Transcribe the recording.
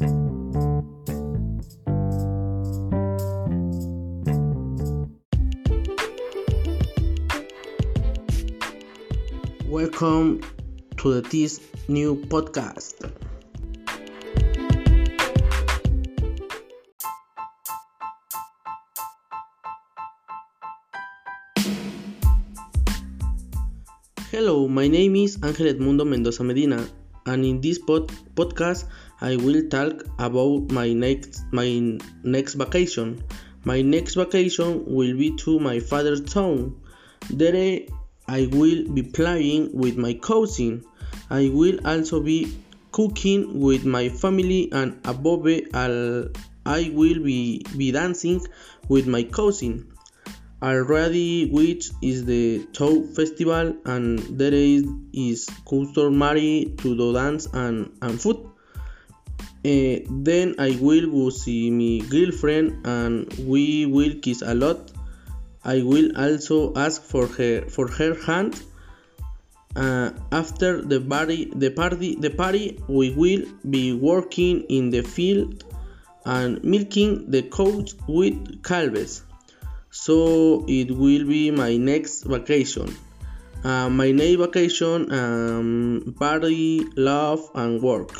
Welcome to this new podcast. Hello, my name is Ángel Edmundo Mendoza Medina, and in this pod podcast, I will talk about my next my next vacation. My next vacation will be to my father's town. There, I will be playing with my cousin. I will also be cooking with my family, and above all, I will be, be dancing with my cousin already which is the Tow festival and there is, is customary to do dance and, and food. Uh, then I will go see my girlfriend and we will kiss a lot. I will also ask for her for her hand. Uh, after the party, the party, the party, we will be working in the field and milking the cows with calves so it will be my next vacation. Uh, my next vacation um, party love and work